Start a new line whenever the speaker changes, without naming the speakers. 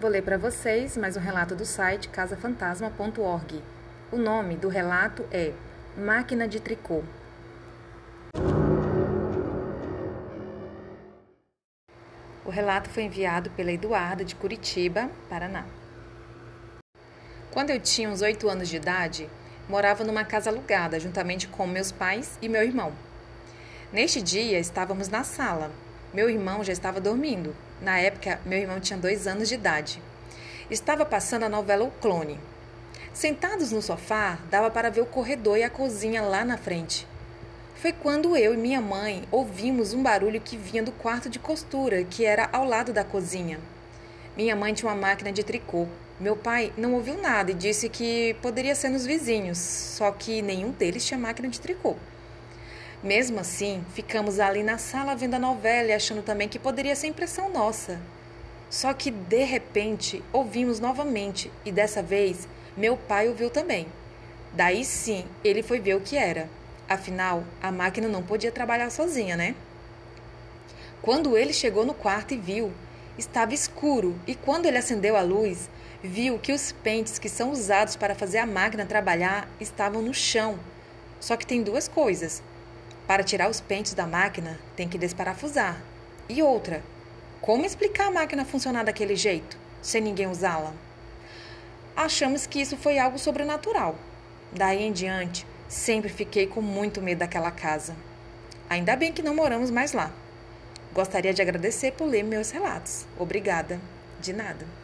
Vou ler para vocês mais um relato do site casafantasma.org. O nome do relato é Máquina de Tricô. O relato foi enviado pela Eduarda de Curitiba, Paraná. Quando eu tinha uns oito anos de idade, morava numa casa alugada juntamente com meus pais e meu irmão. Neste dia, estávamos na sala. Meu irmão já estava dormindo. Na época, meu irmão tinha dois anos de idade. Estava passando a novela O Clone. Sentados no sofá, dava para ver o corredor e a cozinha lá na frente. Foi quando eu e minha mãe ouvimos um barulho que vinha do quarto de costura, que era ao lado da cozinha. Minha mãe tinha uma máquina de tricô. Meu pai não ouviu nada e disse que poderia ser nos vizinhos, só que nenhum deles tinha máquina de tricô. Mesmo assim, ficamos ali na sala vendo a novela e achando também que poderia ser impressão nossa. Só que de repente ouvimos novamente e dessa vez meu pai ouviu também. Daí sim, ele foi ver o que era. Afinal, a máquina não podia trabalhar sozinha, né? Quando ele chegou no quarto e viu, estava escuro e quando ele acendeu a luz, viu que os pentes que são usados para fazer a máquina trabalhar estavam no chão. Só que tem duas coisas. Para tirar os pentes da máquina, tem que desparafusar. E outra, como explicar a máquina funcionar daquele jeito, sem ninguém usá-la? Achamos que isso foi algo sobrenatural. Daí em diante, sempre fiquei com muito medo daquela casa. Ainda bem que não moramos mais lá. Gostaria de agradecer por ler meus relatos. Obrigada. De nada.